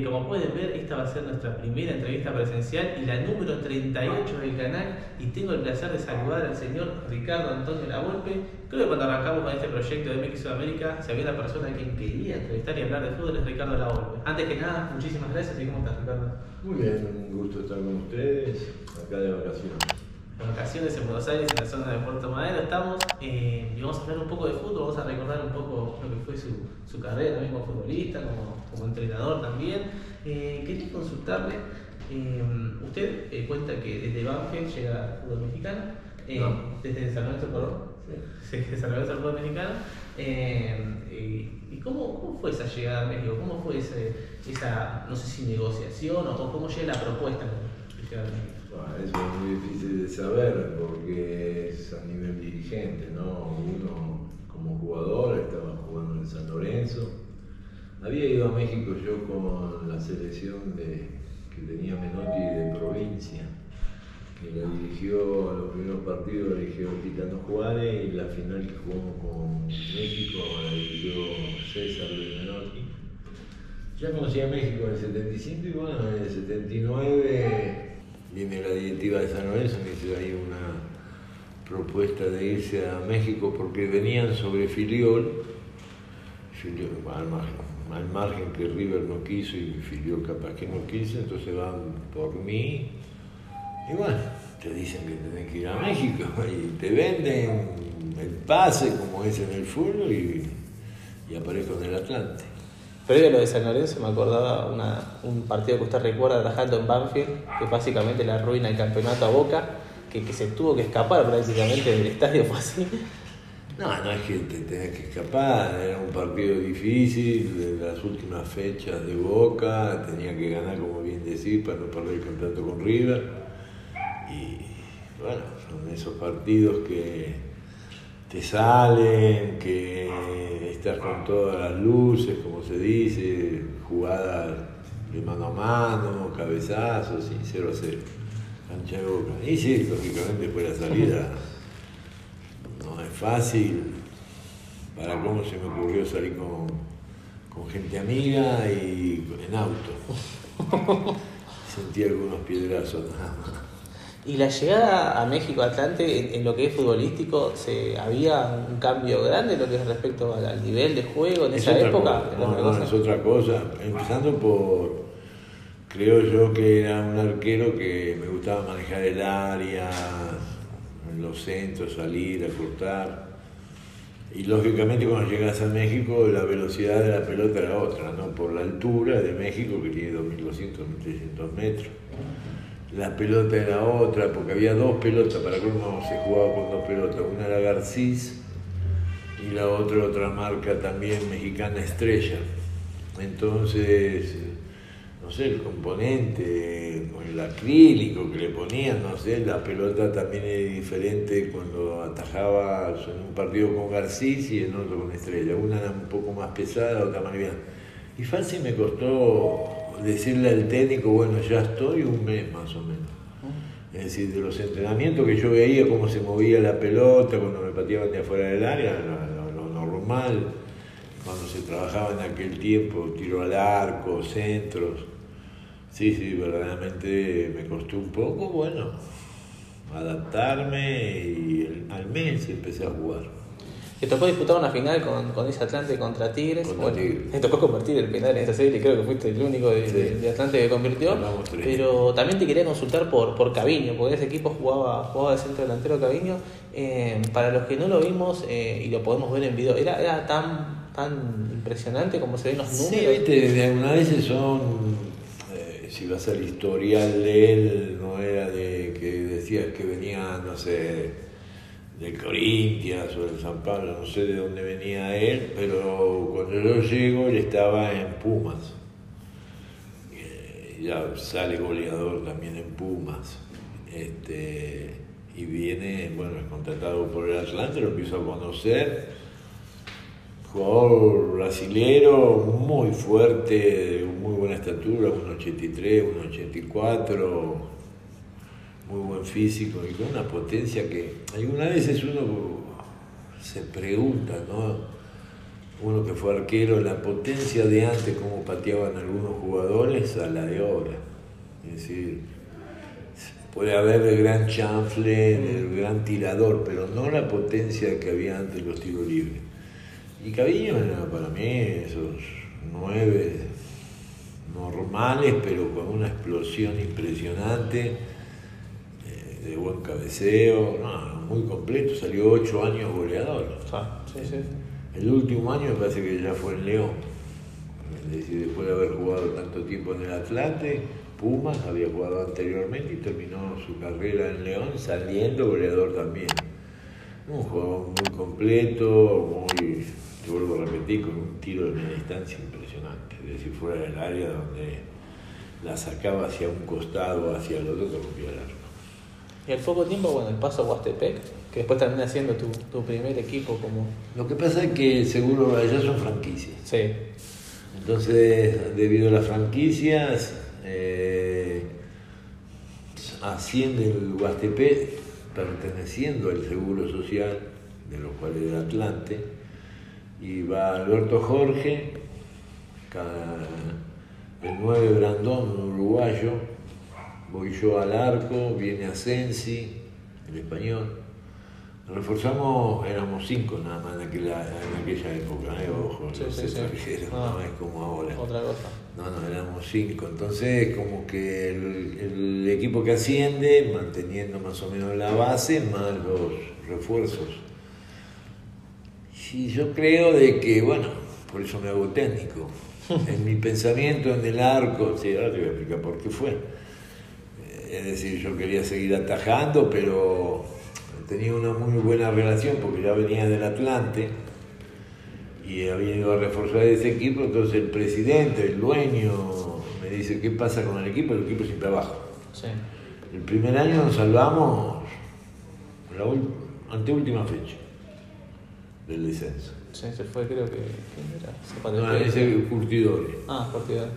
Como pueden ver, esta va a ser nuestra primera entrevista presencial y la número 38 del canal. Y tengo el placer de saludar al señor Ricardo Antonio Lavolpe. Creo que cuando arrancamos con este proyecto de MX Sudamérica, si había una persona a quien quería entrevistar y hablar de fútbol es Ricardo Lavolpe. Antes que nada, muchísimas gracias y cómo estás, Ricardo. Muy bien, un gusto estar con ustedes acá de vacaciones. En vacaciones en Buenos Aires, en la zona de Puerto Madero, estamos eh, y vamos a hablar un poco de fútbol, vamos a recordar un poco lo que fue su, su carrera también como futbolista, como, como entrenador también. Eh, quería consultarle, eh, usted cuenta que desde Banfield llega al fútbol mexicano, No. desde San Lorenzo, perdón, Sí. desde San Lorenzo al fútbol mexicano. ¿Y cómo, cómo fue esa llegada a México? ¿Cómo fue ese, esa, no sé si negociación o cómo llega la propuesta a México? Bueno, eso es muy difícil de saber porque es a nivel dirigente, ¿no? Uno como jugador estaba jugando en San Lorenzo. Había ido a México yo con la selección de, que tenía Menotti de provincia, que la dirigió, los primeros partidos la dirigió Titano Juárez y la final que jugamos con México la dirigió César de Menotti. Ya conocía México en el 75 y bueno, en el 79 viene la directiva de San Lorenzo dice hay una propuesta de irse a México porque venían sobre Filiol, al, margen, que River no quiso y Filiol capaz que no quiso, entonces van por mí y bueno, te dicen que tenés que ir a México y te venden el pase como es en el fútbol y aparezco en el Atlante. Previo a lo de San Lorenzo me acordaba un partido que usted recuerda trabajando en Banfield, que básicamente la ruina el campeonato a Boca, que, que se tuvo que escapar prácticamente del estadio, fue así. No, no es que te tenés que escapar, era un partido difícil, de las últimas fechas de Boca, tenía que ganar, como bien decir, para no perder el campeonato con River. Y bueno, son esos partidos que te salen, que estás con todas las luces, como se dice, jugadas de mano a mano, cabezazos y 0 a 0, cancha de Boca. Y sí, lógicamente fue la salida no es fácil. Para cómo se me ocurrió salir con, con gente amiga y en auto. Sentí algunos piedrazos nada más. Y la llegada a México Atlante en, en lo que es futbolístico, se, ¿había un cambio grande en lo que es respecto al, al nivel de juego en Es esa época? cosa, ¿Era No, no, es otra cosa. Empezando por, creo yo que era un arquero que me gustaba manejar el área, en los centros, salir, acortar. Y lógicamente cuando llegas a México la velocidad de la pelota era otra, ¿no? Por la altura de México que tiene 2.200, 1.300 metros. La pelota era otra, porque había dos pelotas, para cómo se jugaba con dos pelotas. Una era Garcís y la otra otra marca también mexicana Estrella. Entonces, no sé, el componente, el acrílico que le ponían, no sé, la pelota también es diferente cuando atajaba en un partido con Garcís y en otro con Estrella. Una era un poco más pesada, otra más liviana. Y fácil me costó decirle al técnico, bueno, ya estoy un mes más o menos. Es decir, de los entrenamientos que yo veía, cómo se movía la pelota, cuando me pateaban de afuera del área, lo, lo- lo normal, cuando se trabajaba en aquel tiempo, tiro al arco, centros. Sí, sí, verdaderamente me costó un poco, bueno, adaptarme y el- al mes empecé a jugar. Te tocó disputar una final con, con ese Atlante contra Tigres. Contra Bueno, Tigres. Te tocó convertir el penal en esa serie, creo que fuiste el único de, Sí. de- de Atlante que convirtió. Pero también te quería consultar por, por Caviño, porque ese equipo jugaba, jugaba de centro delantero Caviño. Eh, para los que no lo vimos eh, y lo podemos ver en video, ¿era, era tan, tan impresionante como se ven los números? Sí, viste, de algunas veces son, eh, si vas al historial de él, no era de que decías que venía, no sé, de Corintias o de San Pablo, no sé de dónde venía él, pero cuando yo llego él estaba en Pumas. Eh, ya sale goleador también en Pumas. Este, y viene, bueno, es contratado por el Atlante, lo empiezo a conocer jugador brasilero muy fuerte, de muy buena estatura, 1,83, 1,84, muy buen físico y con una potencia que algunas veces uno se pregunta, ¿no? uno que fue arquero, la potencia de antes, como pateaban algunos jugadores, a la de ahora. Es decir, puede haber el gran chanfle, el gran tirador, pero no la potencia que había antes los tiros libres. Y era para mí esos nueve normales, pero con una explosión impresionante, de buen cabeceo, muy completo, salió ocho años goleador. Ah, sí, sí. El último año me parece que ya fue en León. Es decir, después de haber jugado tanto tiempo en el Atlante, Pumas había jugado anteriormente y terminó su carrera en León saliendo goleador también. Un jugador muy completo, muy, te vuelvo a repetir, con un tiro de media distancia impresionante. Es decir, fuera del área donde la sacaba hacia un costado, hacia el otro, rompía el arco. Y al poco tiempo, bueno, el paso a Huastepec, que después termina siendo tu, tu primer equipo como... Lo que pasa es que seguro allá son franquicias. Sí. Entonces, debido a las franquicias, eh, asciende el Huastepec perteneciendo al Seguro Social, de los cuales era Atlante, y va Alberto Jorge, el 9 Brandón, un uruguayo, voy yo al arco, viene Asensi, el español. Reforzamos, éramos cinco nada más en aquella, en aquella época, ¿eh? ojo, Sí, los sí, sí. extranjeros, Ah. no es como ahora. Otra cosa. No, no, éramos cinco. Entonces, como que el, el equipo que asciende, manteniendo más o menos la base, más los refuerzos. Y yo creo de que, bueno, por eso me hago técnico. En mi pensamiento, en el arco, sí, ahora te voy a explicar por qué fue. Es decir, yo quería seguir atajando, pero tenía una muy buena relación porque ya venía del Atlante y había ido a reforzar ese equipo, entonces el presidente, el dueño, me dice, ¿qué pasa con el equipo? El equipo siempre abajo. Sí. El primer año nos salvamos la anteúltima fecha del descenso. Sí, se fue, creo que. ¿Quién era? No, ese Curtidores. Ah, partida.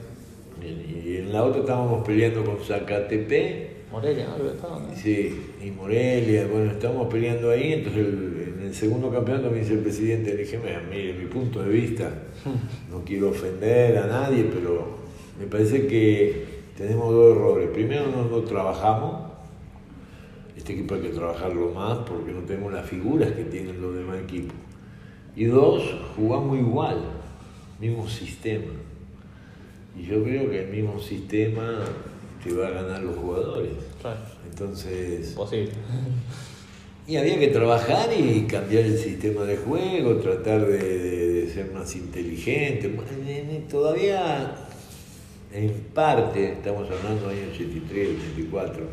Y en la otra estábamos peleando con Zacatepec Morelia, ¿no? Estaba, ¿no? Sí, y Morelia, bueno, estábamos peleando ahí, entonces el- en el segundo campeonato me dice el presidente, le dije, mira, mire, mi punto de vista, no quiero ofender a nadie, pero me parece que tenemos dos errores. Primero, no, no trabajamos, este equipo hay que trabajarlo más porque no tenemos las figuras que tienen los demás equipos. Y dos, jugamos igual, mismo sistema. Y yo creo que el mismo sistema te va a ganar los jugadores. Claro. Entonces, Posible. y había que trabajar y cambiar el sistema de juego, tratar de, de- de ser más inteligente. Todavía, en parte, estamos hablando del año 83, 84,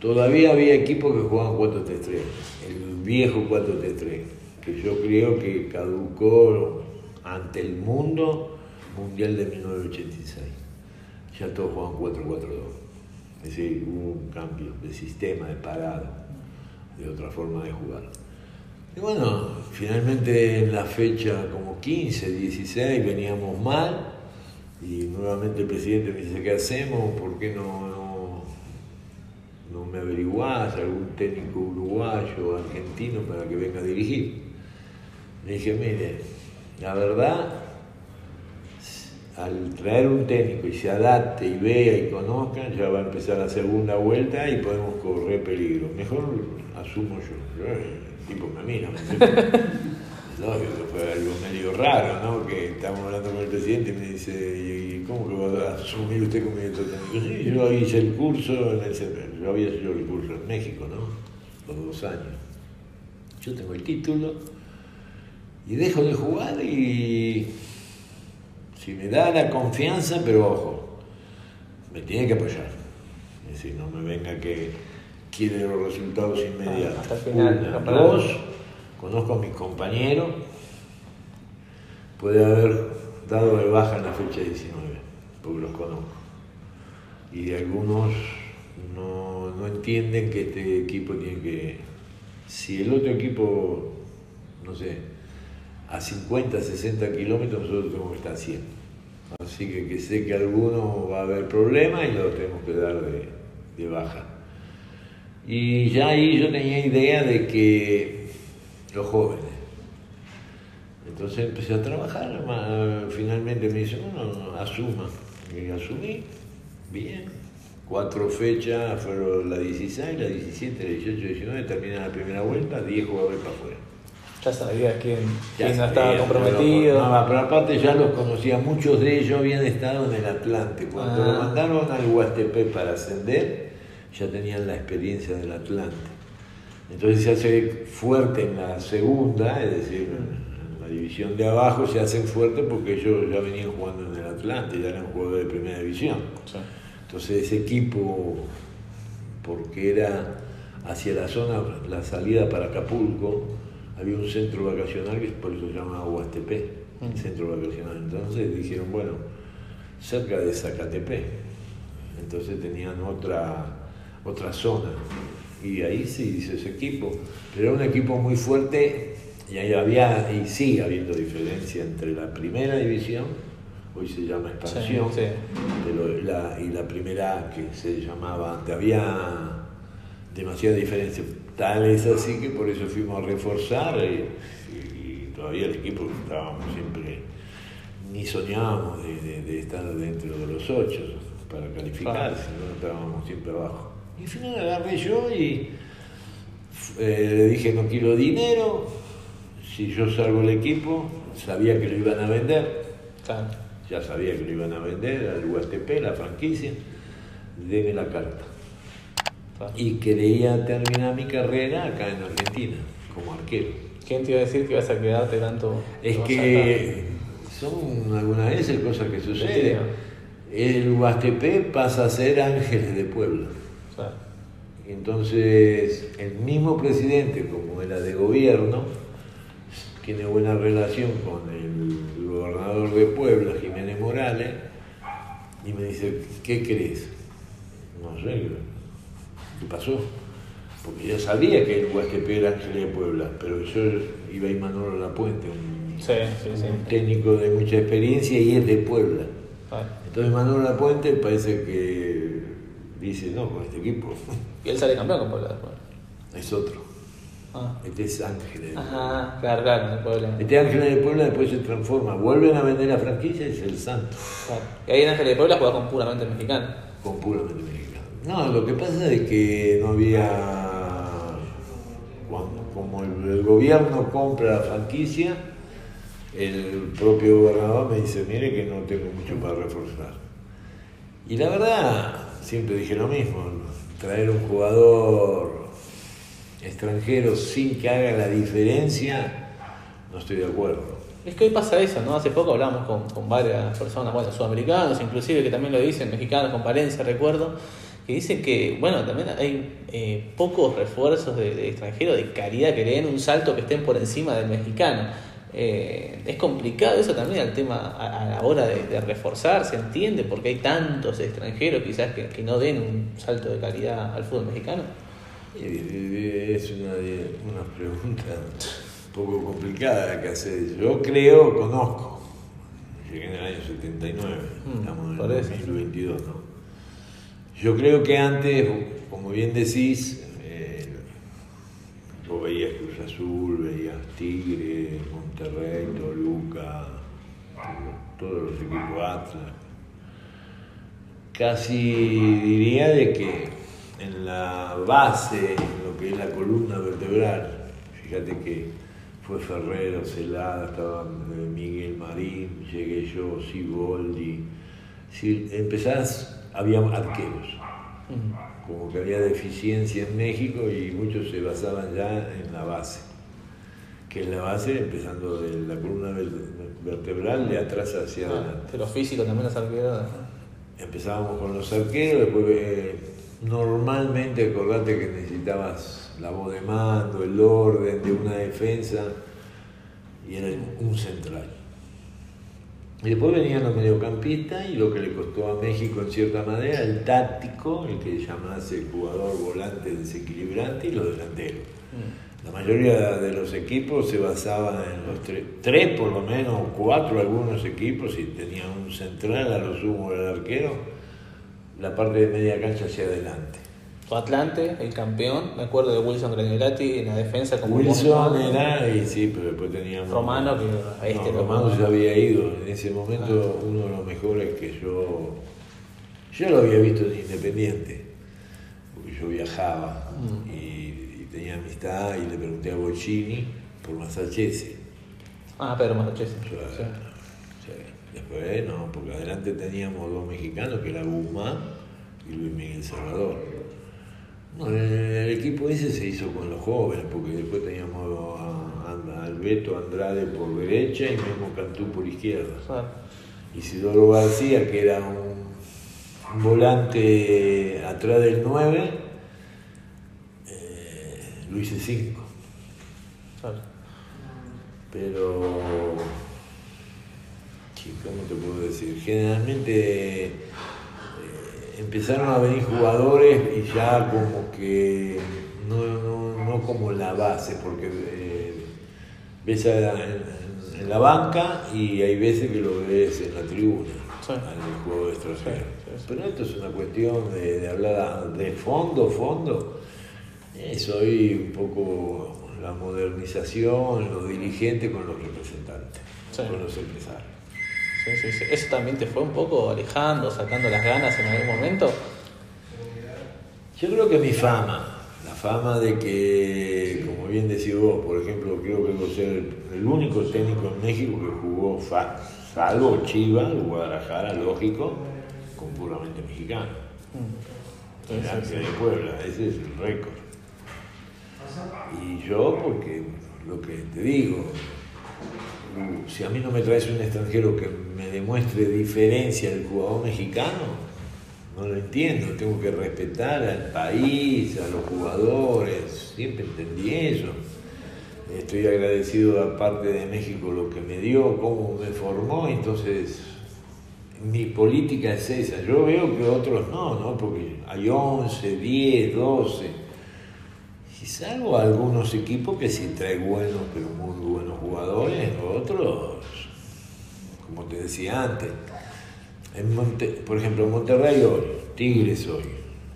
todavía había equipos que jugaban 4-3-3, el viejo 4-3-3, que yo creo que caducó ante el mundo mundial de 1986. Ya todos jugaban 4-4-2. Es decir, hubo un cambio de sistema, de parado, de otra forma de jugar. Y bueno, finalmente en la fecha como 15, 16 veníamos mal y nuevamente el presidente me dice, ¿qué hacemos? ¿Por qué no, no, me averiguás algún técnico uruguayo o argentino para que venga a dirigir? Le dije, mire, la verdad, al traer un técnico y se adapte y vea y conozca, ya va a empezar la segunda vuelta y podemos correr peligro. Mejor asumo yo. El tipo me mira, dice, lógico, fue algo medio raro, ¿no? Que estamos hablando con el presidente y me dice, ¿y cómo que va a asumir usted como director técnico? Sí, yo hice el curso en el yo había hecho el curso en México, ¿no? Los dos años. Yo tengo el título y dejo de jugar y si me da la confianza, pero ojo, me tiene que apoyar. Es decir, no me venga que quiere los resultados inmediatos. Hasta el final, Una, dos, conozco a mis compañeros, puede haber dado de baja en la fecha 19, porque los conozco. Y algunos no, no entienden que este equipo tiene que, si el otro equipo, no sé, a 50, 60 kilómetros, nosotros tenemos que estar a 100. Así que, sé que alguno va a haber problemas y lo tenemos que dar de, baja. Y ya ahí yo tenía idea de que los jóvenes, Entonces empecé a trabajar, finalmente me dice, bueno, asuma. Y asumí, bien. Cuatro fechas, fueron la 16, la 17, la 18, 19, termina la primera vuelta, 10 jugadores para afuera. Ya sabías quién, Ya quién sabía, estaba comprometido. pero- no, pero aparte ya los conocía, muchos de ellos habían estado en el Atlante. Cuando Ah. lo mandaron al Huastepe para ascender, ya tenían la experiencia del Atlante. Entonces se hace fuerte en la segunda, es decir, en la división de abajo se hacen fuerte porque ellos ya venían jugando en el Atlante, ya eran jugadores de primera división. Sí. Entonces ese equipo, porque era hacia la zona, la salida para Acapulco, había un centro vacacional que por eso se llama Huastepé, el Mm. centro vacacional. Entonces dijeron, bueno, cerca de Zacatepé. Entonces tenían otra, otra zona. Y ahí se hizo ese equipo. Pero era un equipo muy fuerte y ahí había, y sigue habiendo diferencia entre la primera división, hoy se llama expansión, Sí, sí. pero la, y la primera que se llamaba antes. Había demasiada diferencia. Tal es así que por eso fuimos a reforzar y, y todavía el equipo estábamos siempre, ni soñábamos de, de- de estar dentro de los ocho para calificar, Claro. sino estábamos siempre abajo. Y al final agarré yo y eh, le dije no quiero dinero, si yo salgo el equipo, sabía que lo iban a vender, Claro. ya sabía que lo iban a vender al USTP, la franquicia, deme la carta. Claro. Y quería terminar mi carrera acá en Argentina, como arquero. ¿Quién te iba a decir que vas a quedarte tanto? Es que son algunas veces cosas que suceden. El USTP pasa a ser Ángeles de Puebla. Claro. Entonces, el mismo presidente, como era de gobierno, tiene buena relación con el gobernador de Puebla, Jiménez Morales, y me dice, ¿qué crees? No sé, ¿qué pasó? Porque ya sabía que el Huastepe era Ángeles de Puebla, pero yo iba a ir Manolo Lapuente, un, Sí, sí, sí. un técnico de mucha experiencia y es de Puebla. Claro. Entonces Manolo Lapuente parece que dice, no, con este equipo Y él sale campeón con Puebla después. es otro. Ah. Este es Ángeles. de Puebla. Ajá, claro, claro, hay problema. Este Ángeles de Puebla después se transforma, vuelven a vender la franquicia y es el Santo, Claro. Y ahí en Ángeles de Puebla jugás con puramente mexicano. con puramente mexicano. No, lo que pasa es que no había, cuando, como el, gobierno compra la franquicia, el propio gobernador me dice, mire que no tengo mucho para reforzar. Y la verdad, siempre dije lo mismo, traer un jugador extranjero sin que haga la diferencia, no estoy de acuerdo. Es que hoy pasa eso, ¿no? Hace poco hablamos con, con varias personas, bueno, sudamericanos, inclusive que también lo dicen, mexicanos con Valencia, recuerdo, que dicen que, bueno, también hay eh, pocos refuerzos de, de extranjeros de calidad que le den un salto que estén por encima del mexicano. Eh, es complicado eso también el tema a, a la hora de, de reforzar, se entiende, porque hay tantos extranjeros quizás que, que no den un salto de calidad al fútbol mexicano. Y Es una, una pregunta un poco complicada que hacer. Yo creo, conozco. Llegué en el año 79, Mm, estamos en el eso. 2022, ¿no? Yo creo que antes, como bien decís, eh, veías Cruz Azul, veías Tigre, Monterrey, Toluca, todos los equipos Atlas. Casi diría de que en la base, en lo que es la columna vertebral, fíjate que fue Ferrero, Celada, estaba eh, Miguel Marín, llegué yo, Siboldi. Si empezás, había arqueros, como que había deficiencia en México y muchos se basaban ya en la base, que es la base empezando de la columna ver- vertebral de atrás hacia Ah, adelante. pero físico también los arqueros. Empezábamos con los arqueros, después eh, normalmente acordate que necesitabas la voz de mando, el orden de una defensa y era un central. Y después venían los mediocampistas y lo que le costó a México en cierta manera, el táctico, el que llamase el jugador volante desequilibrante y los delanteros. Mm. La mayoría de los equipos se basaban en los tres, tres por lo menos, cuatro algunos equipos, y tenían un central, a lo sumo el arquero, la parte de media cancha hacia adelante. Atlante, el campeón, me acuerdo de Wilson Granulati en la defensa como Wilson era, y sí, pero después teníamos. Romano, que a este no, Romano ya había ido. En ese momento, uno de los mejores que yo. Yo lo había visto en Independiente, porque yo viajaba Mm. y, y tenía amistad y le pregunté a Bocini por Masachese. Ah. Sí. Sí. Sí. Después, no, porque adelante teníamos dos mexicanos, que era Guzmán y Luis Miguel Salvador. No, el, equipo ese se hizo con los jóvenes, porque después teníamos a, a- al Beto Andrade por derecha y Memo Cantú por izquierda. Claro. Isidoro García, que era un, volante atrás del 9, eh, lo hice 5. Claro. Pero, ¿cómo te puedo decir? Generalmente eh, empezaron a venir jugadores y ya como que no, no, no como la base, porque eh, ves a- en, en la banca y hay veces que lo ves en la tribuna, Sí. al juego extranjero. Sí. Pero esto es una cuestión de, de hablar de fondo, fondo. Es hoy un poco la modernización, los dirigentes con los representantes, con los empresarios. Sí, sí, sí. ¿Eso también te fue un poco alejando, sacando las ganas en algún momento? Yo creo que mi fama, la fama de que, como bien decís vos, por ejemplo, creo que debo ser el, único técnico en México que jugó, fa- salvo Chivas, Guadalajara, lógico, con puramente mexicano. Mm. Sí, de Puebla, ese es el récord. Y yo, porque lo que te digo, si a mí no me traes un extranjero que me demuestre diferencia del jugador mexicano, no lo entiendo, tengo que respetar al país, a los jugadores, siempre entendí eso. Estoy agradecido aparte de México lo que me dio, cómo me formó, entonces mi política es esa. Yo veo que otros no, ¿no? Porque hay 11, 10, 12. Salvo algunos equipos que sí traen buenos, pero muy buenos jugadores, otros, como te decía antes, en Monte- por ejemplo, Monterrey hoy, Tigres hoy,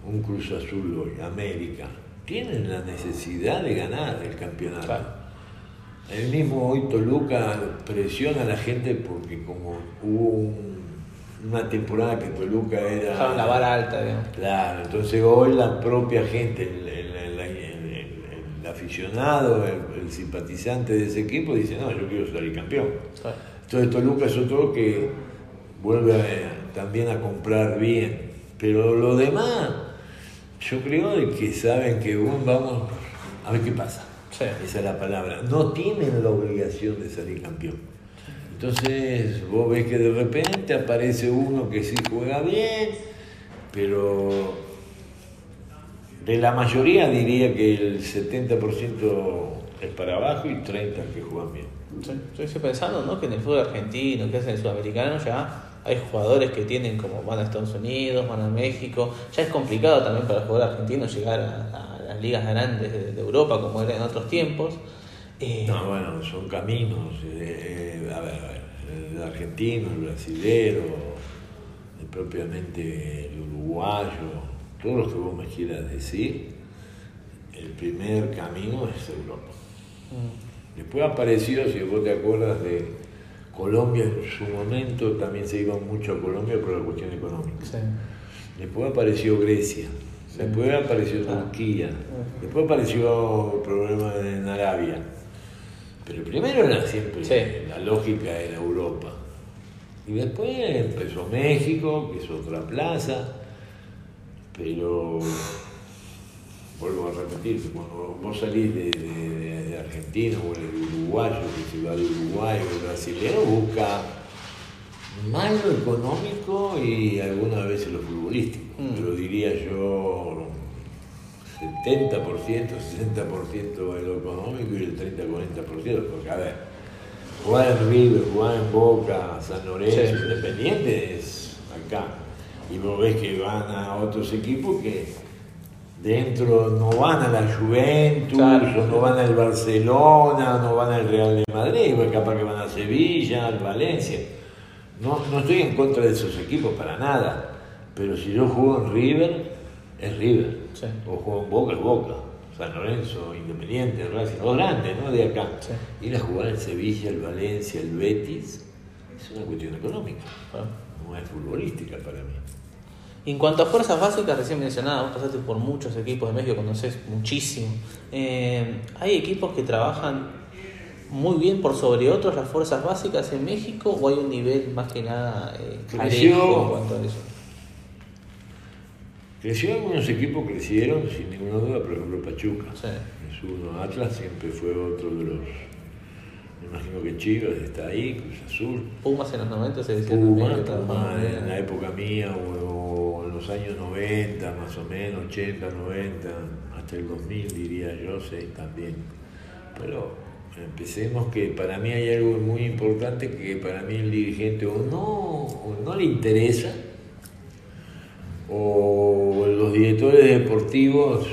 un Cruz Azul hoy, América, tienen la necesidad de ganar el campeonato. Claro. El mismo hoy Toluca presiona a la gente porque como hubo un- una temporada que Toluca era... Dejaron la vara alta, digamos. Claro, entonces hoy la propia gente, el aficionado, el, el simpatizante de ese equipo dice, no, yo quiero salir campeón. Entonces Toluca es otro que vuelve a- también a comprar bien. Pero lo demás, yo creo que saben que bueno, vamos a ver qué pasa. Sí. Esa es la palabra. No tienen la obligación de salir campeón. Entonces vos ves que de repente aparece uno que sí juega bien, pero de la mayoría diría que el 70% es para abajo y 30% que juegan bien. Yo estoy pensando ¿no? que en el fútbol argentino, que es el sudamericano, ya hay jugadores que tienen como van a Estados Unidos, van a México. Ya es complicado también para el jugador argentino llegar a, a las ligas grandes de, de Europa como era en otros tiempos. Eh, No, bueno, son caminos. eh, eh, a ver, a ver, el argentino, el brasilero, el propiamente el uruguayo, todo lo que vos me quieras decir, el primer camino es Europa. mm, Después apareció, si vos te acuerdas de Colombia en su momento, también se iba mucho a Colombia por la cuestión económica. sí. Después apareció Grecia, después apareció Ah. Turquía, después apareció el problema en Arabia. Pero primero era siempre, Sí. la lógica era Europa. Y después empezó México, que es otra plaza, pero vuelvo a repetir, cuando vos salís de, de- de- Argentina o el uruguayo que se va de Uruguay o el brasileño, busca más lo económico y algunas veces lo futbolístico. Mm. Pero diría yo 70%, 60% de lo económico y el 30-40%. Porque a ver, jugar en River, jugar en Boca, San Lorenzo, Sí. Independiente es acá. Y vos ves que van a otros equipos que dentro no van a la Juventus, Claro. o no van al Barcelona, no van al Real de Madrid, capaz que van a Sevilla, al Valencia. No, no estoy en contra de esos equipos para nada, pero si yo juego en River, es River. Sí. O juega en Boca, es Boca. San Lorenzo, Independiente, Racing, los grandes, ¿no? De acá. Sí. Ir a jugar el Sevilla, el Valencia, el Betis, es una cuestión económica, no es futbolística para mí. En cuanto a fuerzas básicas, recién mencionaba, vos pasaste por muchos equipos de México, conoces muchísimo. Eh, ¿Hay equipos que trabajan muy bien por sobre otros las fuerzas básicas en México o hay un nivel más que nada eh, Creció. en cuanto a eso? Creció algunos equipos, crecieron sin ninguna duda, por ejemplo Pachuca. Sí. Es uno, Atlas siempre fue otro de los. Me imagino que Chivas está ahí, Cruz Azul. Pumas en los 90 se decía en la época mía o, en los años 90, más o menos, 80, 90, hasta el 2000 diría yo, sí, también. Pero empecemos que para mí hay algo muy importante que para mí el dirigente o no, o no le interesa, o los directores deportivos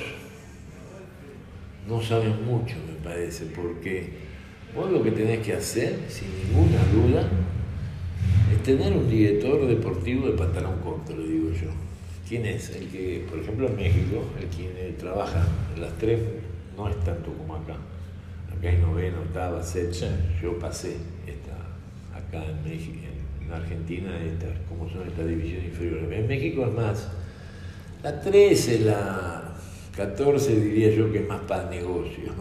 no saben mucho, me parece, porque vos lo que tenés que hacer, sin ninguna duda, es tener un director deportivo de pantalón corto, le digo yo. ¿Quién es? El que, por ejemplo, en México, el quien eh, trabaja en las tres, no es tanto como acá. Acá hay novena, octava, séptima. Yo pasé esta, acá en México, en Argentina, estas, ¿cómo son estas divisiones inferiores? En México es más, la 13, la 14 diría yo que es más para negocio.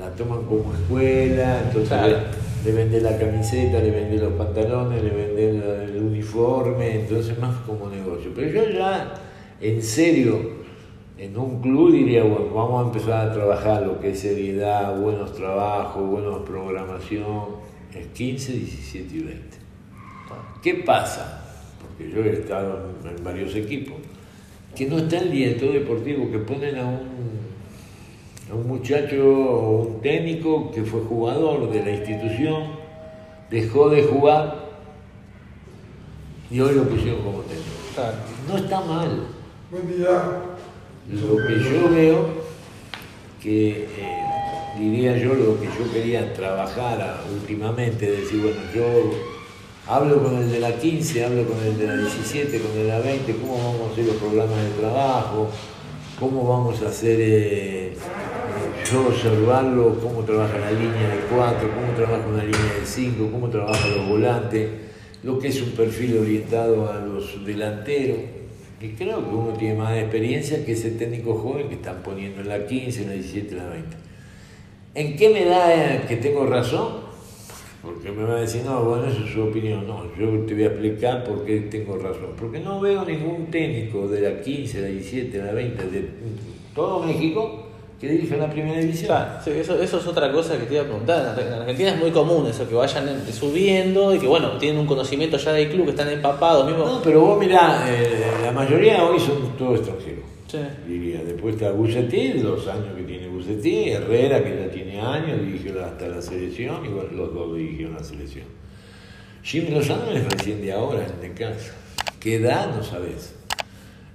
La toman como escuela, entonces Claro. le, le venden la camiseta, le venden los pantalones, le venden el uniforme, entonces más como negocio. Pero yo ya, en serio, en un club diría, bueno, vamos a empezar a trabajar lo que es seriedad, buenos trabajos, buena programación, es 15, 17 y 20. ¿Qué pasa? Porque yo he estado en, en varios equipos, que no está el director deportivo, que ponen a un, un muchacho o un técnico que fue jugador de la institución, dejó de jugar y hoy lo pusieron como técnico. No está mal. Buen día. Lo que yo veo, que eh, diría yo lo que yo quería trabajar últimamente, decir, bueno, yo hablo con el de la 15, hablo con el de la 17, con el de la 20, cómo vamos a hacer los programas de trabajo, cómo vamos a hacer, eh, yo observarlo, cómo trabaja la línea de 4, cómo trabaja una línea de 5, cómo trabajan los volantes, lo que es un perfil orientado a los delanteros. Y creo que uno tiene más experiencia que ese técnico joven que están poniendo en la 15, en la 17, en la 20. ¿En qué me da eh, que tengo razón? Porque me va a decir, no, bueno, eso es su opinión. No, yo te voy a explicar por qué tengo razón. Porque no veo ningún técnico de la 15, la 17, la 20, de todo México que dirija la primera división. Sí, eso, eso es otra cosa que te iba a preguntar. En Argentina es muy común eso, que vayan eh, subiendo y que, bueno, tienen un conocimiento ya del club, que están empapados mismo. No, pero vos mirá, eh, la mayoría hoy son todos extranjeros. Sí. Diría, después está Bucetí, los años que tiene Bucetí, Herrera que ya tiene años, dirigió hasta la selección, y bueno, los dos dirigieron la selección. Jimmy Lozano es recién de ahora, en casa. ¿Qué edad? No sabes.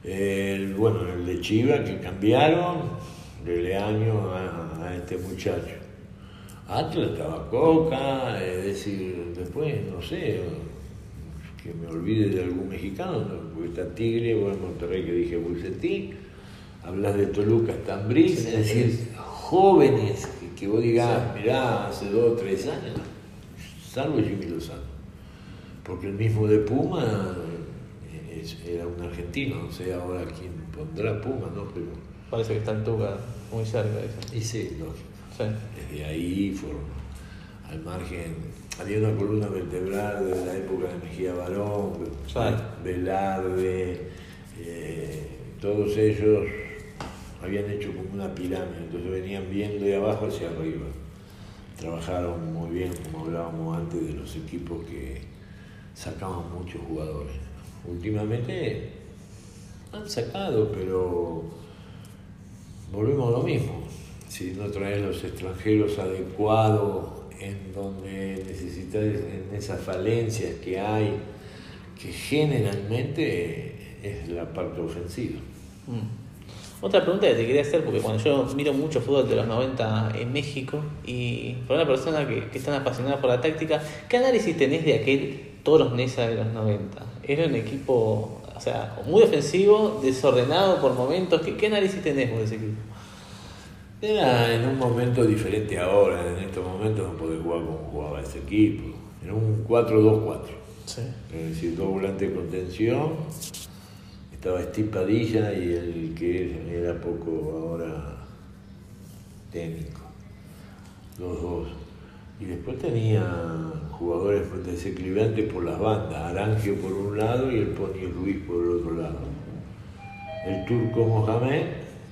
El, bueno, el de Chiva que cambiaron, de año a, a este muchacho. Atlas estaba Coca, es decir, después, no sé, que me olvide de algún mexicano, ¿no? porque está Tigre, bueno, Monterrey que dije Bucetí, hablas de Toluca, está Ambriz, Sí, es decir, jóvenes que, que vos digas, mirá, hace dos o tres años, salvo Jimmy Lozano, porque el mismo de Puma eh, es- era un argentino, no sé ahora quién pondrá Puma, ¿no? Pero, Parece que está el Tuca muy cerca de eso. y sí, lógico. Sí. Desde ahí fueron al margen. Había una columna vertebral de la época de Mejía Barón. Velarde, eh, todos ellos habían hecho como una pirámide, entonces venían viendo de abajo hacia arriba. Trabajaron muy bien, como hablábamos antes, de los equipos que sacaban muchos jugadores. Últimamente han sacado, pero volvemos a lo mismo. Si no traes los extranjeros adecuados en donde necesitas, en esas falencias que hay, que generalmente es la parte ofensiva. Mm. Otra pregunta que te quería hacer, porque cuando yo miro mucho fútbol de los 90 en México, y para una persona que, que es tan apasionada por la táctica, ¿qué análisis tenés de aquel Toros Nesa de los 90? ¿Era un equipo O sea, muy ofensivo, desordenado por momentos. ¿Qué, qué análisis tenés vos de ese equipo? Era en un momento diferente ahora, en estos momentos no podés jugar como jugaba ese equipo. Era un 4-2-4. Sí. Es decir, dos volantes de contención. Estaba Steve Padilla y el que era poco ahora técnico. Los dos. Y después tenía jugadores desequilibrantes por las bandas. Arangio por un lado y el Pony Ruiz por el otro lado. El turco Mohamed,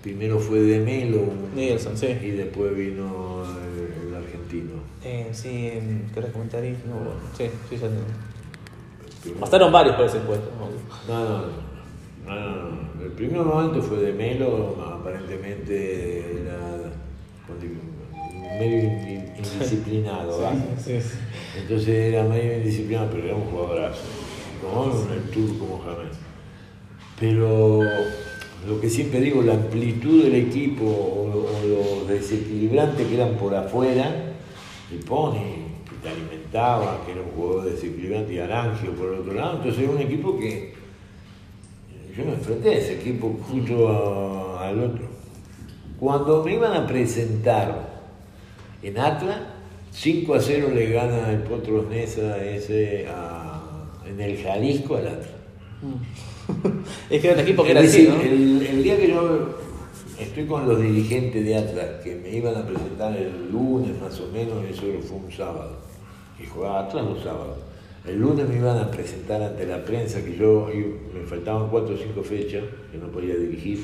primero fue de Melo Nielsen, sí. y después vino el, el argentino. Eh, sí, en- ¿querés comentar? ahí? No, bueno, sí, sí, ya tengo. Pasaron varios por ese puesto. ¿no? No, no, no, no, no. El primer momento fue de Melo, aparentemente era con- medio in- indisciplinado. Sí, sí. Entonces era medio indisciplinado, pero era un jugadorazo, como el turco Mohamed. Pero lo que siempre digo, la amplitud del equipo o, o los desequilibrantes que eran por afuera, el Pony, que te alimentaba, que era un jugador desequilibrante, y Arangio por el otro lado, entonces era un equipo que yo me enfrenté a ese equipo junto a- al otro. Cuando me iban a presentar en Atlas, 5 a 0 le gana el Potros Nesa ese a- en el Jalisco al Atlas. Es que era un equipo que era así, el, el día que yo estoy con los dirigentes de Atlas, que me iban a presentar el lunes más o menos, eso fue un sábado, y jugaba Atlas los sábados. El lunes me iban a presentar ante la prensa, que yo me faltaban cuatro o cinco fechas, que no podía dirigir,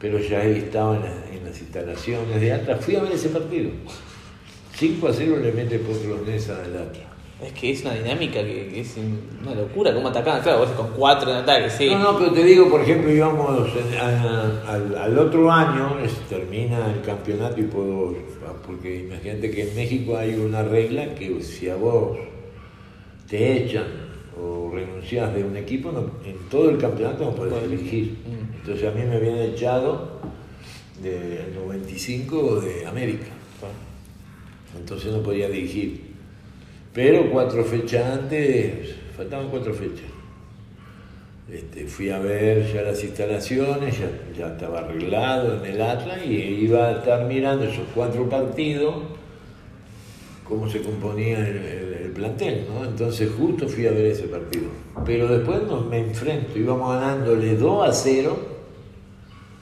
pero ya estaba en, la- en las instalaciones de Atlas, fui a ver ese partido. 5 a 0 le mete Potros Nesa al Atlas. Es que es una dinámica que, que es una locura cómo atacaban. Claro, vos con cuatro en ataque, sí. No, no, pero te digo, por ejemplo, íbamos al, al otro año, es- termina el campeonato y puedo, porque imagínate que en México hay una regla que si a vos te echan o renuncias de un equipo, no- en todo el campeonato no Puedes elegir. Mm. Entonces a mí me habían echado del 95 de América, entonces no podía dirigir. Pero cuatro fechas antes, faltaban cuatro fechas. Este, fui a ver ya las instalaciones, ya, ya estaba arreglado en el Atlas y iba a estar mirando esos cuatro partidos, cómo se componía el, el- el plantel, ¿no? Entonces justo fui a ver ese partido. Pero después nos, me enfrento, íbamos ganándole 2 a 0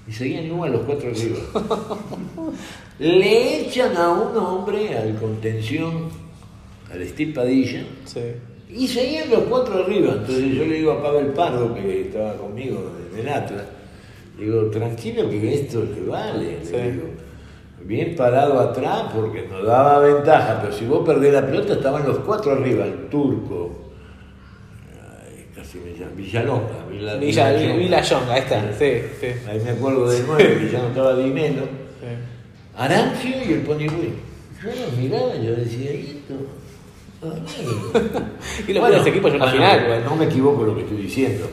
y seguían igual los cuatro arriba. Le echan a un hombre al contención, al Steve Padilla, Sí. y seguían los cuatro arriba. Entonces yo le digo a Pavel Pardo, que estaba conmigo en el Atlas, digo, tranquilo que esto le vale. Sí. Le digo, bien parado atrás porque nos daba ventaja, pero si vos perdés la pelota estaban los cuatro arriba, el turco. ay, casi me llama, Villalonga. Villa, Villa, Villalonga. Ahí está. Sí, sí. Ahí me acuerdo de nueve, no estaba Dinero. sí. Arancio y el Pony. Yo los miraba yo decía, ¿y esto? Ah, Y lo bueno de ese equipo es una bueno, final. No me equivoco lo que estoy diciendo.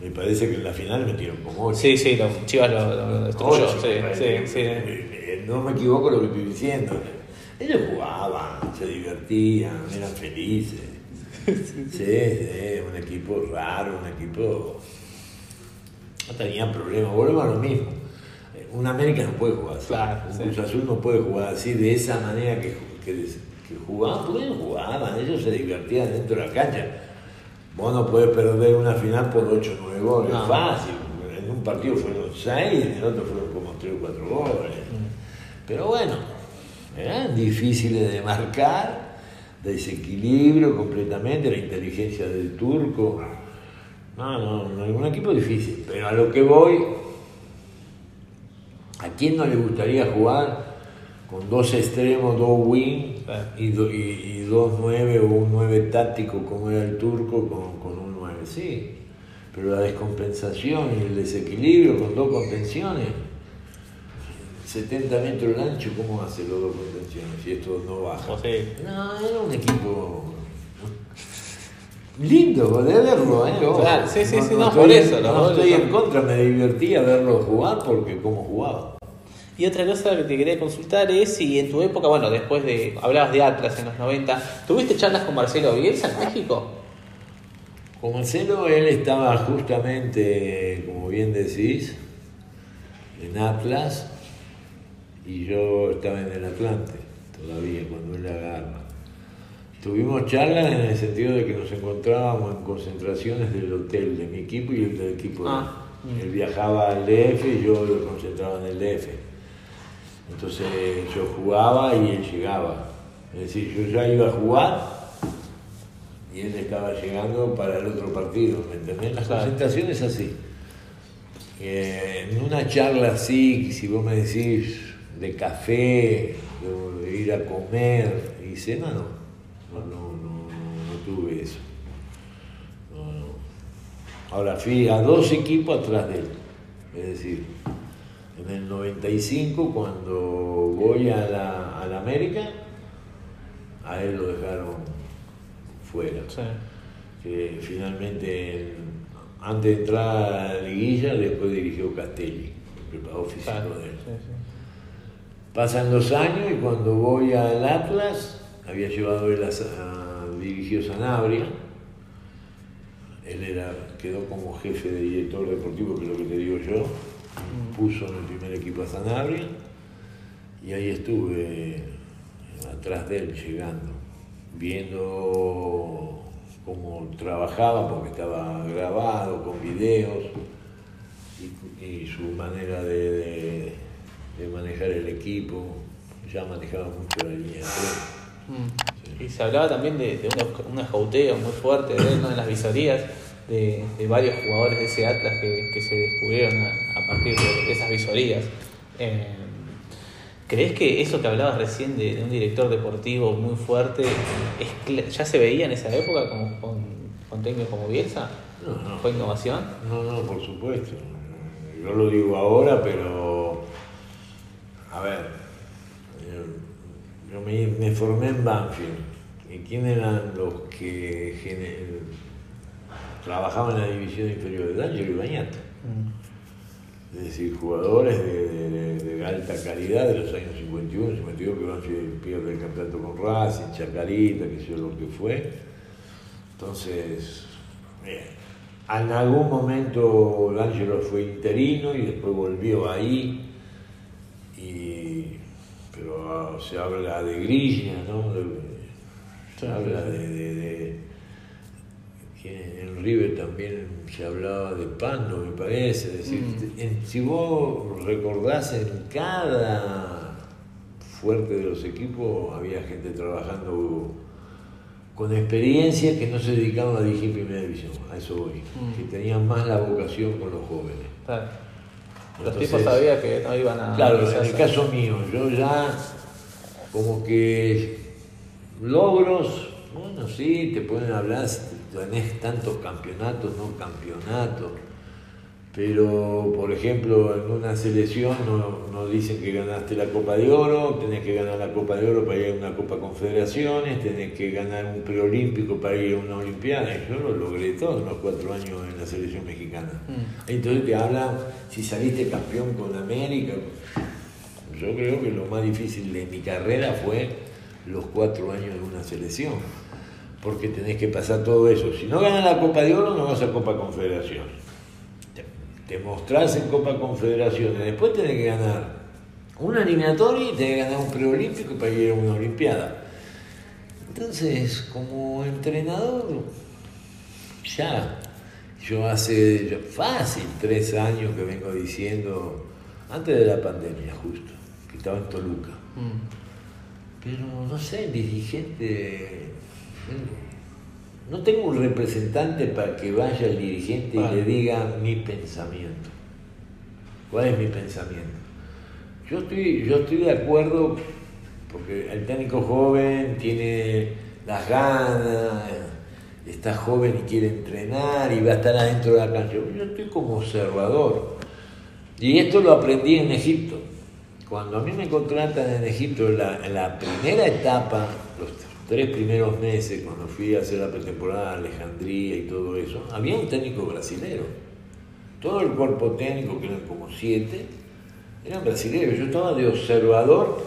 Me parece que en la final metieron como ocho. Sí, sí, los Chivas lo, destruyó. Ocho, Sí, sí, sí. No me equivoco lo que estoy diciendo. Ellos jugaban, se divertían, eran felices. Sí, sí, un equipo raro, un equipo. No tenía problemas, volvemos a lo mismo. Un América no puede jugar así. Claro, un sí. Cruz Azul no puede jugar así, de esa manera que, que, que jugaban, porque ellos jugaban, ellos se divertían dentro de la cancha. Vos no puedes perder una final por 8 o 9 goles, No. fácil. En un partido fueron 6, en el otro fueron como 3 o 4 goles. Pero bueno, eran difíciles de marcar, desequilibrio completamente, la inteligencia del turco. No, no, no, un equipo difícil. Pero a lo que voy, ¿a quién no le gustaría jugar con dos extremos, dos wing y dos nueve o un nueve táctico como era el turco con, con un nueve? Sí, pero la descompensación y el desequilibrio con dos contenciones. 70 metros de ancho, ¿cómo hace los dos contenciones si esto no baja? No, era un equipo lindo de verlo, ¿eh? Claro, sí, sí, sí, no, estoy, por eso, los No estoy en contra, me divertía verlo jugar porque cómo jugaba. Y otra cosa que te quería consultar es si en tu época, bueno, después de, hablabas de Atlas en los 90, ¿tuviste charlas con Marcelo Bielsa en México? Con Marcelo él estaba justamente, como bien decís, en Atlas y yo estaba en el Atlante todavía cuando él agarra. Tuvimos charlas en el sentido de que nos encontrábamos en concentraciones del hotel de mi equipo y el del equipo de él. Ah. Él viajaba al DF y yo lo concentraba en el DF. Entonces yo jugaba y él llegaba. Es decir, yo ya iba a jugar y él estaba llegando para el otro partido, ¿me entendés? Las concentraciones así. Eh, en una charla así, si vos me decís de café, de, de ir a comer y cena, no. No, no, no, no tuve eso. No, no. Ahora fui a dos equipos atrás de él. Es decir, en el 95, cuando voy a la, a la América, a él lo dejaron fuera Sí. que finalmente en- antes de entrar a la liguilla después dirigió Castelli, el preparador físico de él. sí, sí. Pasan los años y cuando voy al Atlas, había llevado él a, a- dirigió Sanabria, él era, quedó como jefe de director deportivo, que es lo que te digo yo, puso en el primer equipo a Sanabria. Y ahí estuve atrás de él llegando, viendo cómo trabajaba, porque estaba grabado con videos. Y, y su manera de, de- de manejar el equipo, ya manejaba mucho la línea de tres. Mm. Y se hablaba también de, de unos, unos muy fuertes de en las visorías de, de varios jugadores de ese Atlas que, que se descubrieron a, a partir de, esas visorías. Eh, ¿Crees que eso que hablabas recién de, de un director deportivo muy fuerte es ya se veía en esa época como, con, con técnicos como Bielsa? No, no. ¿Fue innovación? No, no, por supuesto. Yo lo digo ahora, pero. A ver. Yo, yo me, me formé en Banfield. ¿Y quién eran los que trabajaban en la división inferior de Ángel y Bañata? Mm. Es decir, jugadores de, de- de- de alta calidad de los años 51, 52, que Banfield pierde el campeonato con Racing, Chacarita, que sé lo que fue. Entonces, bien. en algún momento D'Angelo fue interino y después volvió ahí. Y, pero ah, se habla de Grilla, ¿no? Se habla de, de- de- en River también se hablaba de Pando, me parece. Es decir, Mm. en- si vos recordás en cada fuerte de los equipos había gente trabajando con experiencia que no se dedicaban a dirigir primera división, a eso voy, Mm. que tenían más la vocación con los jóvenes. Los Entonces, tipos sabían que no iban a. Claro, en el caso mío, yo ya como que logros, bueno, sí, te pueden hablar, si tenés tantos campeonatos, no campeonatos, pero por ejemplo en una selección no, no dicen que ganaste la Copa de Oro, tenés que ganar la Copa de Oro para ir a una Copa Confederaciones, tenés que ganar un preolímpico para ir a una Olimpiada, yo lo logré todos los cuatro años en la selección mexicana. Mm. Entonces te hablan si saliste campeón con América. Yo creo que lo más difícil de mi carrera fue los cuatro años de una selección. Porque tenés que pasar todo eso. Si no ganas la Copa de Oro, no vas a Copa Confederación. Te, mostrás en Copa Confederaciones. Después tenés que ganar una eliminatoria y tenés que ganar un preolímpico para ir a una Olimpiada. Entonces, como entrenador, ya, yo hace yo- fácil tres años que vengo diciendo, antes de la pandemia justo, que estaba en Toluca. Mm. Pero no sé, dirigente. No tengo un representante para que vaya el dirigente y le diga mi pensamiento. ¿Cuál es mi pensamiento? Yo estoy, yo estoy de acuerdo porque el técnico joven tiene las ganas, está joven y quiere entrenar y va a estar adentro de la cancha. Yo estoy como observador. Y esto lo aprendí en Egipto. Cuando a mí me contratan en Egipto, la, la primera etapa, tres primeros meses, cuando fui a hacer la pretemporada a Alejandría y todo eso, había un técnico brasilero. Todo el cuerpo técnico, que eran como siete, eran brasileños. Yo estaba de observador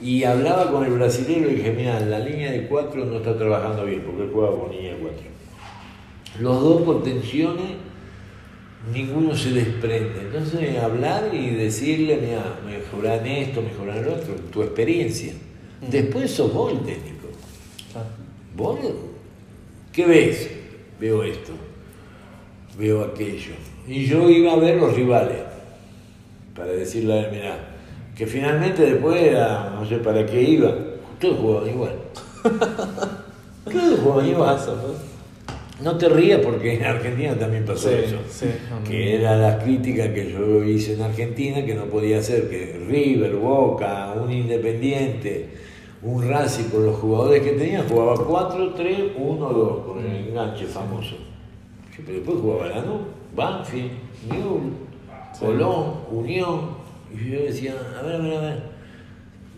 y hablaba con el brasilero y dije, mira, la línea de cuatro no está trabajando bien, porque él juega con línea de cuatro. los dos por tensiones, ninguno se desprende. Entonces, hablar y decirle, mira, mejorar en esto, mejorar en lo otro, tu experiencia. Después sos vos el técnico. ¿Vos qué ves? Veo esto, veo aquello. Y yo iba a ver los rivales para decirle, mira, que finalmente después era, no sé para qué iba, todos jugaban igual. todos jugaban igual. No te rías porque en Argentina también pasó Sí, eso. sí, que era la crítica que yo hice en Argentina, que no podía ser que River, Boca, un Independiente, un Racing con los jugadores que tenía, jugaba 4, 3, 1, 2, con el enganche famoso. Pero después jugaba Lanús, Banfield, Newell, Colón, Unión. Y yo decía, a ver, a ver, a ver,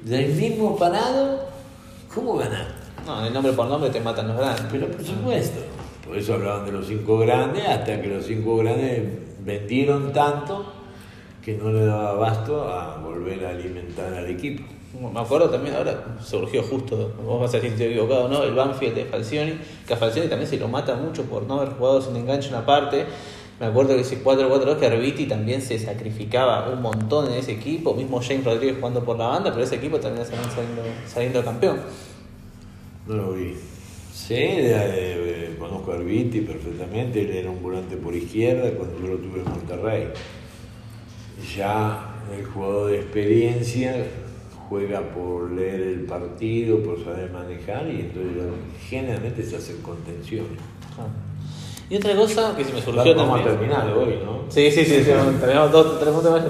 del mismo parado, ¿cómo ganar? No, el nombre por nombre te matan los grandes. Pero por supuesto, por eso hablaban de los cinco grandes, hasta que los cinco grandes vendieron tanto que no le daba abasto a volver a alimentar al equipo. Me acuerdo también, ahora surgió justo, vos vas a decir si estoy equivocado, ¿no? El Banfield de Falcioni, que a Falcioni también se lo mata mucho por no haber jugado sin enganche una parte. Me acuerdo que ese 4-4-2 que Arbiti también se sacrificaba un montón en ese equipo, mismo James Rodríguez jugando por la banda, pero ese equipo también saliendo, saliendo, saliendo campeón. No lo vi. Sí, de- de- conozco a Arbiti perfectamente, él era un volante por izquierda cuando yo lo tuve en Monterrey. Ya el jugador de experiencia juega por leer el partido, por saber manejar y entonces generalmente se hacen contenciones. Ah. Y otra cosa que se me surgió Vamos a también. terminar hoy, ¿no? Sí, sí, sí, sí, tenemos dos, tres puntos más.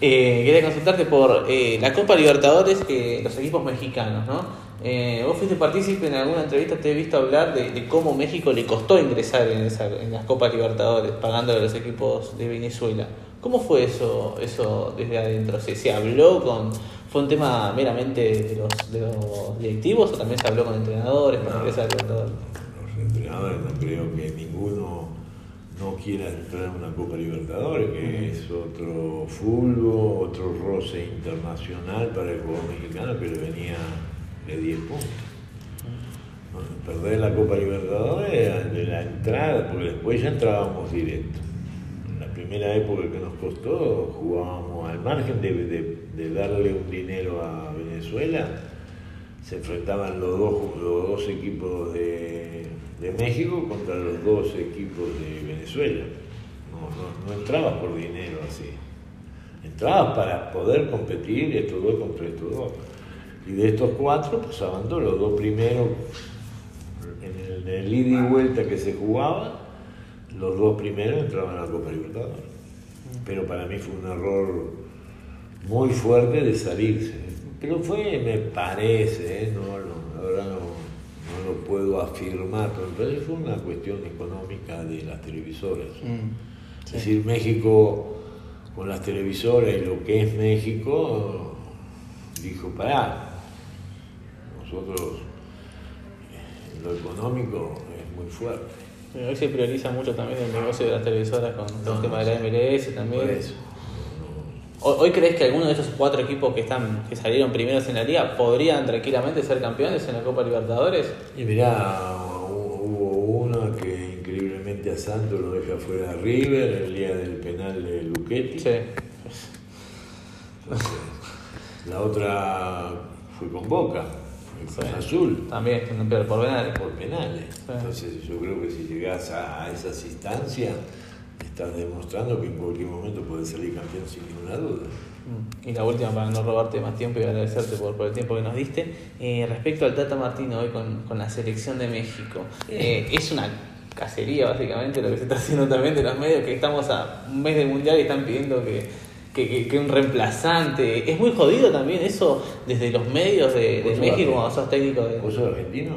Eh, quería consultarte por eh, la Copa Libertadores, eh, los equipos mexicanos, ¿no? Eh, vos fuiste partícipe en alguna entrevista, te he visto hablar de, de cómo México le costó ingresar en, esa, en las Copas Libertadores, pagándole a los equipos de Venezuela. ¿Cómo fue eso, eso desde adentro? ¿Se, se habló con.? ¿Fue un tema meramente de los, de los directivos o también se habló con entrenadores No. al Libertadores? Los entrenadores no creo que ninguno no quiera entrar en una Copa Libertadores, que es otro fútbol, otro roce internacional para el jugador mexicano que le venía de 10 puntos. Bueno, perder la Copa Libertadores de la entrada, porque después ya entrábamos directo. En la primera época que nos costó, jugábamos al margen de, de- de darle un dinero a Venezuela, se enfrentaban los dos, los dos equipos de, de México contra los dos equipos de Venezuela. No, no, no entrabas por dinero así. Entrabas para poder competir estos dos contra estos dos. Y de estos cuatro pasaban dos, los dos primeros en el, en el ida y vuelta que se jugaba, los dos primeros entraban a la Copa Libertadores. Pero para mí fue un error muy fuerte de salirse. Pero fue, me parece, ¿eh? no, no, ahora no, no lo puedo afirmar, pero fue una cuestión económica de las televisoras. Mm, Es decir, México con las televisoras y lo que es México, dijo, pará, nosotros eh, lo económico es muy fuerte. Pero Hoy se prioriza mucho también el negocio de las televisoras con todo el No, tema de la MLS también. Por eso. ¿Hoy crees que alguno de esos cuatro equipos que están que salieron primeros en la liga podrían tranquilamente ser campeones en la Copa Libertadores? Y mirá, hu- hubo uno que increíblemente a Santos lo deja fuera River el día del penal de Luchetti. Sí. Entonces, la otra fue con Boca, fue con Sí. Azul. También, pero por penales. por penales. Sí. Entonces yo creo que si llegas a, a esas instancias, estás demostrando que en cualquier momento puedes salir campeón sin ninguna duda. Mm. Y la última, para no robarte más tiempo y agradecerte por, por el tiempo que nos diste. Eh, respecto al Tata Martino hoy con, con la selección de México, eh, es una cacería básicamente lo que se está haciendo también de los medios, que estamos a un mes del mundial y están pidiendo que, que, que- que un reemplazante. Es muy jodido también eso desde los medios de, de ¿Vos sos México cuando sos técnico de. ¿Vos sos argentino?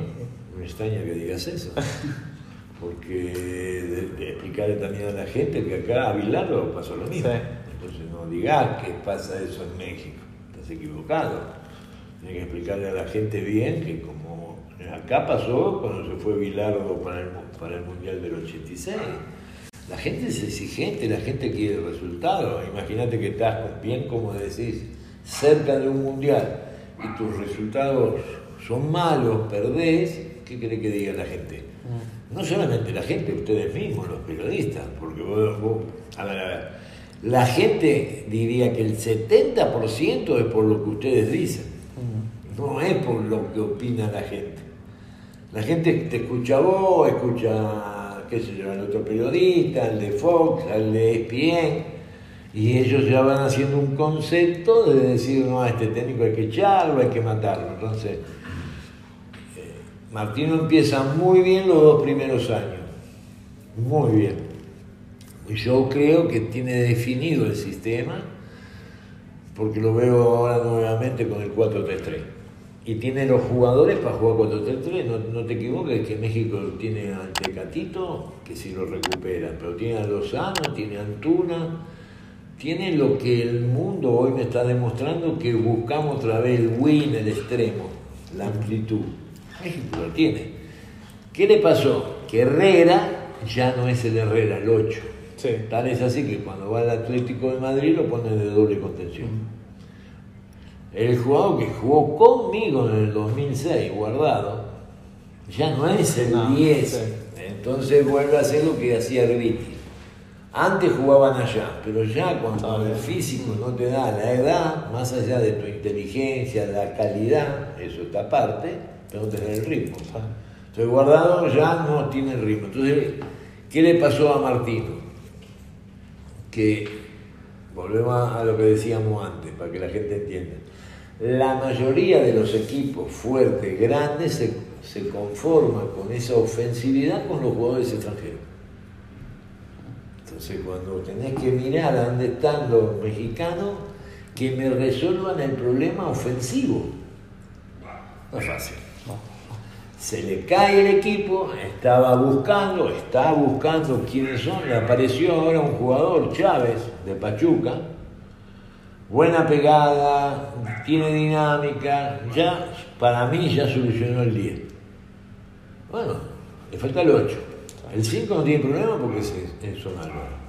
Me extraña que digas eso. Porque de, de explicarle también a la gente que acá a Bilardo pasó lo mismo. Sí. Entonces no digas que pasa eso en México. Estás equivocado. Tienes que explicarle a la gente bien que como acá pasó cuando se fue Bilardo para el, para el Mundial del 86. La gente es exigente, la gente quiere resultados. Imagínate que estás bien, como decís, cerca de un mundial y tus resultados son malos, perdés, ¿qué cree que diga la gente? No solamente la gente, ustedes mismos, los periodistas, porque vos, vos- a ver, a ver, la gente diría que el 70% es por lo que ustedes dicen, no es por lo que opina la gente. La gente te escucha a vos, escucha, qué sé yo, al otro periodista, al de Fox, al de ESPN, y ellos ya van haciendo un concepto de decir, no, a este técnico hay que echarlo, hay que matarlo. Entonces, Martino empieza muy bien los dos primeros años, muy bien. Yo creo que tiene definido el sistema, porque lo veo ahora nuevamente con el 4-3-3. Y tiene los jugadores para jugar 4-3-3, no, no te equivoques que México tiene al Tecatito, que si lo recupera, pero tiene a Lozano, tiene a Antuna, tiene lo que el mundo hoy me está demostrando que buscamos otra vez el win, el extremo, la amplitud. México lo tiene. ¿Qué le pasó? Que Herrera ya no es el Herrera, el 8. Sí. Tal es así que cuando va al Atlético de Madrid lo pone de doble contención. El jugador que jugó conmigo en el 2006, guardado, ya no es el No, 10. sí. Entonces vuelve a hacer lo que hacía Gritti. Antes jugaban allá, pero ya cuando el físico no te da la edad, más allá de tu inteligencia, la calidad, eso está aparte, pero no tener el ritmo. Entonces Guardado ya no tiene el ritmo. Entonces, ¿qué le pasó a Martino? Que, volvemos a lo que decíamos antes, para que la gente entienda, la mayoría de los equipos fuertes, grandes, se, se conforman con esa ofensividad con los jugadores extranjeros. Entonces, cuando tenés que mirar dónde están los mexicanos, que me resuelvan el problema ofensivo. No es fácil. Se le cae el equipo, estaba buscando, está buscando quiénes son, le apareció ahora un jugador, Chávez, de Pachuca, buena pegada, tiene dinámica, ya, para mí ya solucionó el 10. Bueno, le falta el 8. El 5 no tiene problema porque es, es Álvaro.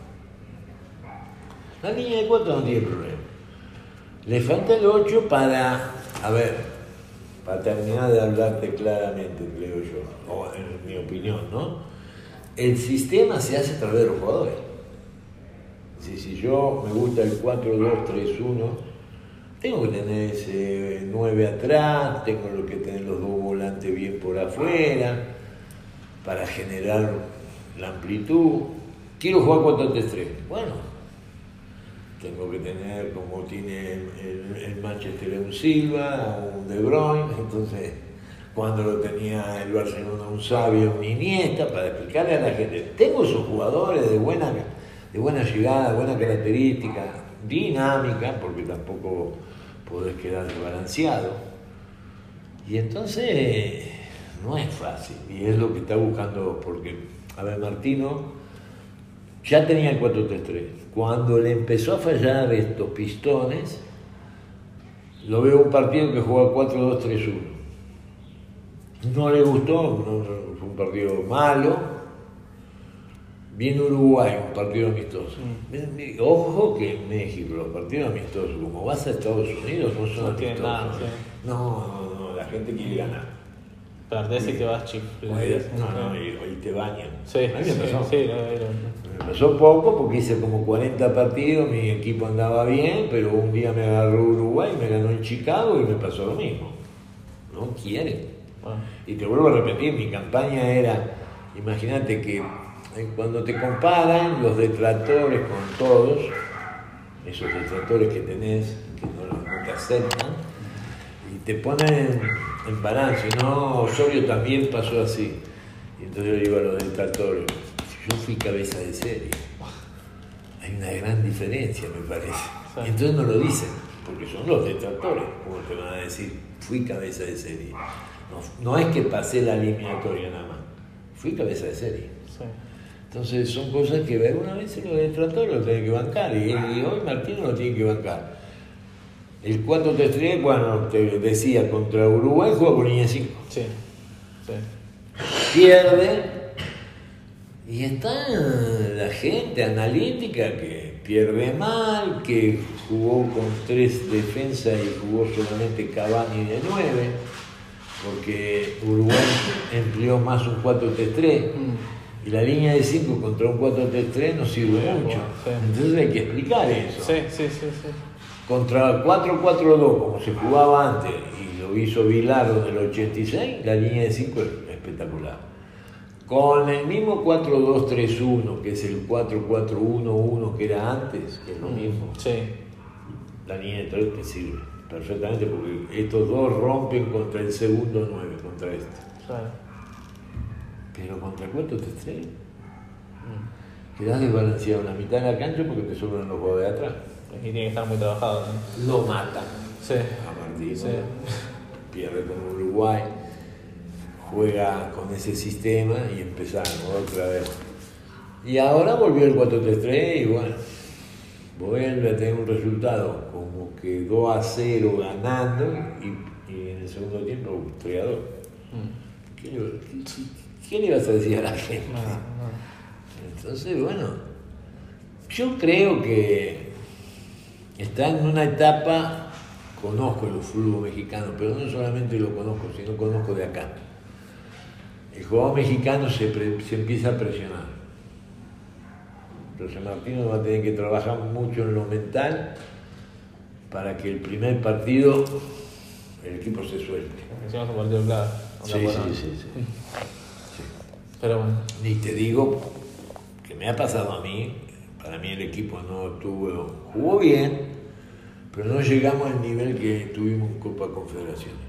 La línea de 4 no tiene problema. Le falta el 8 para, a ver, para terminar de hablarte claramente, creo yo, o en mi opinión, ¿no? El sistema se hace a través de los jugadores. Si, si yo me gusta el 4-2-3-1, tengo que tener ese 9 atrás, tengo que tener los dos volantes bien por afuera, para generar la amplitud. Quiero jugar 4-3-3. Bueno, tengo que tener como tiene el, Manchester un Silva, un De Bruyne, entonces cuando lo tenía el Barcelona un Sabio, un Iniesta, para explicarle a la gente, tengo esos jugadores de buena, de buena llegada, buena característica, dinámica, porque tampoco podés quedar desbalanceado. Y entonces no es fácil, y es lo que está buscando, porque, a ver, Martino ya tenía el 4-3-3. Cuando le empezó a fallar estos pistones, lo veo un partido que juega 4-2-3-1. No le gustó, no- no- fue un partido malo. Viene Uruguay, un partido amistoso. Ojo que en México, los partidos amistosos, como vas a Estados Unidos, no son No amistosos. nada, sí. No, no, no, la gente quiere ganar. Perdés y te vas chiflado. No, no, y, te bañan. Sí, sí, sí, Me pasó poco porque hice como 40 partidos, mi equipo andaba bien, pero un día me agarró Uruguay, me ganó en Chicago y me pasó lo mismo. No quieren. Bueno, Y te vuelvo a repetir, mi campaña era, imagínate que eh, cuando te comparan los detractores con todos, esos detractores que tenés, que no, te aceptan, y te ponen en, en balance, ¿no? Osorio también pasó así. Y entonces yo digo a los detractores, yo fui cabeza de serie. Hay una gran diferencia, me parece. Sí. Entonces no lo dicen, porque son los detractores, como te van a decir, fui cabeza de serie. No, no es que pasé la eliminatoria nada más, fui cabeza de serie. sí. Entonces son cosas que alguna vez los detractores lo tienen que bancar y, y hoy Martino lo tiene que bancar. El 4-3-3, bueno, te decía, contra Uruguay juega con línea 5. Sí, sí. Pierde y está la gente analítica que pierde mal, que jugó con tres defensas y jugó solamente Cavani de 9, porque Uruguay empleó más un 4-3-3. Mm. Y la línea de 5 contra un 4-3-3 no sirve Sí, mucho. sí. Entonces hay que explicar eso. Sí, sí, sí, sí. Contra 4-4-2, como se jugaba antes, y lo hizo Vilaro en el 86, la línea de 5 es espectacular. Con el mismo 4-2-3-1, que es el 4-4-1-1 que era antes, que es lo mismo, Sí. la línea de 3 te sirve perfectamente porque estos dos rompen contra el segundo 9, contra este. Claro. Pero contra el 4-3-3 quedás desbalanceado en la mitad de la cancha porque te sobran los jugadores de atrás. Y tiene que estar muy trabajado. ¿no? Lo matan. Sí. a Martino, Sí. pierde con Uruguay, juega con ese sistema y empezamos otra vez. Y ahora volvió el 4-3-3 y bueno, vuelve a tener un resultado como que 2 a 0 ganando y, y en el segundo tiempo 3 a 2. Mm. ¿Qué, le- qué- qué le ibas a decir a la gente? No, no. Entonces, bueno, yo creo que está en una etapa, conozco el fútbol mexicano, pero no solamente lo conozco, sino conozco de acá. El jugador mexicano se, pre- se empieza a presionar. Entonces Martino va a tener que trabajar mucho en lo mental para que el primer partido el equipo se suelte. Hicimos un partido clave. Sí, sí, buena. sí, sí. Pero bueno. Ni te digo que me ha pasado a mí, para mí el equipo no tuvo, jugó bien, pero no llegamos al nivel que tuvimos en Copa Confederaciones.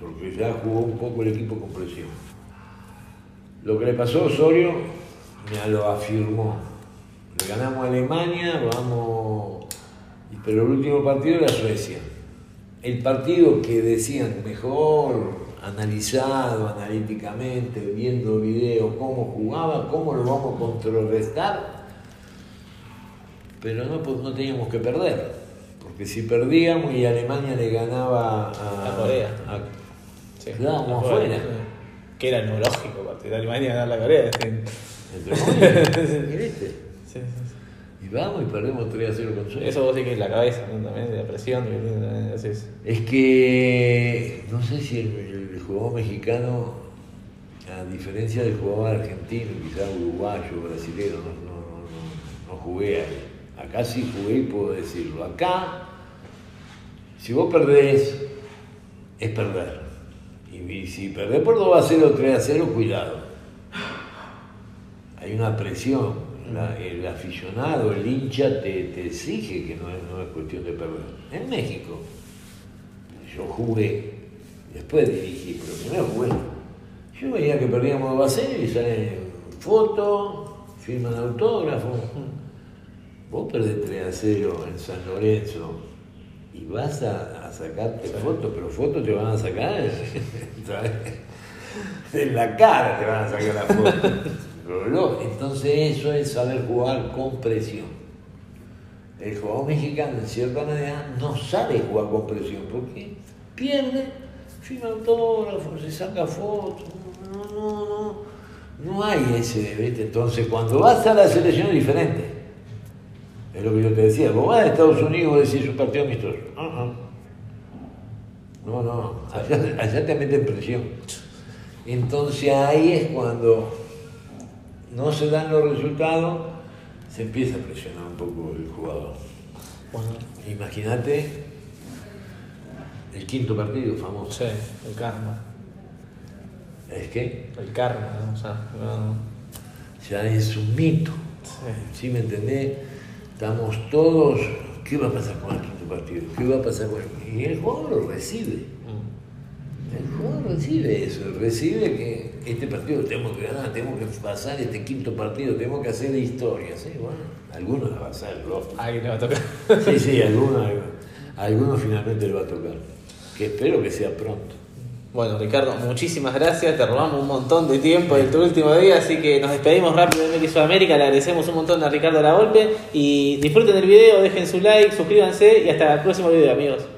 Porque ya jugó un poco el equipo con presión. Lo que le pasó a Osorio me lo afirmó. Le ganamos a Alemania, vamos. Pero el último partido era Suecia. El partido que decían mejor, analizado analíticamente, viendo video, cómo jugaba, cómo lo vamos a contrarrestar. Pero no, pues, no teníamos que perder. Porque si perdíamos y Alemania le ganaba a, A Corea. A- Sí. Quedábamos Afuera. Que era no lógico, partido de Alemania ganar la Corea. Sí, entre comillas, ¿viste? sí, sí. Y vamos y perdemos 3 a 0 con Suecia. Eso vos sí que es la cabeza, ¿no? También de la presión. que tiene es. Es que no sé si el, el jugador mexicano, a diferencia del jugador argentino, quizás uruguayo, brasilero, no, no, no, no, no jugué ahí. Acá sí jugué y puedo decirlo. Acá, si vos perdés, es perder. Y, si perdés por 2 a 0 3 a 0, cuidado. Hay una presión. El aficionado, el hincha te, te exige que no es, no es cuestión de perder. En México, yo jugué, después dirigí, pero primero jugué. Yo veía que perdíamos 2 a 0 y salen fotos, firman autógrafo. Vos perdés 3 a 0 en San Lorenzo y vas a, sacarte fotos, pero fotos te van a sacar ¿sabes? en la cara, te van a sacar la foto. Entonces eso es saber jugar con presión. El jugador mexicano en cierta manera no sabe jugar con presión porque pierde, firma autógrafo, se saca fotos, no, no, no, no hay ese, ¿viste? Entonces cuando vas a la selección es diferente. Es lo que yo te decía, vos vas a Estados Unidos y decís un partido amistoso. Ah. No, no, allá, allá te meten presión. Entonces ahí es cuando no se dan los resultados, se empieza a presionar un poco el jugador. Bueno, Imagínate el quinto partido famoso. sí, el karma. Es que El karma, ¿no? O sea, no- ya es un mito. sí. ¿Sí me entendés? Estamos todos. ¿Qué va a pasar con el quinto partido? ¿Qué va a pasar con el.? Y el jugador lo recibe. Mm. El jugador recibe eso, recibe que este partido lo tenemos que ganar, tenemos que pasar este quinto partido, tenemos que hacer historia. Sí, bueno, algunos la va a hacer, alguien le va a tocar. Sí, sí, algunos, algunos finalmente le va a tocar. Que espero que sea pronto. Bueno, Ricardo, muchísimas gracias. Te robamos un montón de tiempo de tu último día, así que nos despedimos rápido de MX Sudamérica. Le agradecemos un montón a Ricardo La Golpe y disfruten del video, dejen su like, suscríbanse y hasta el próximo video, amigos.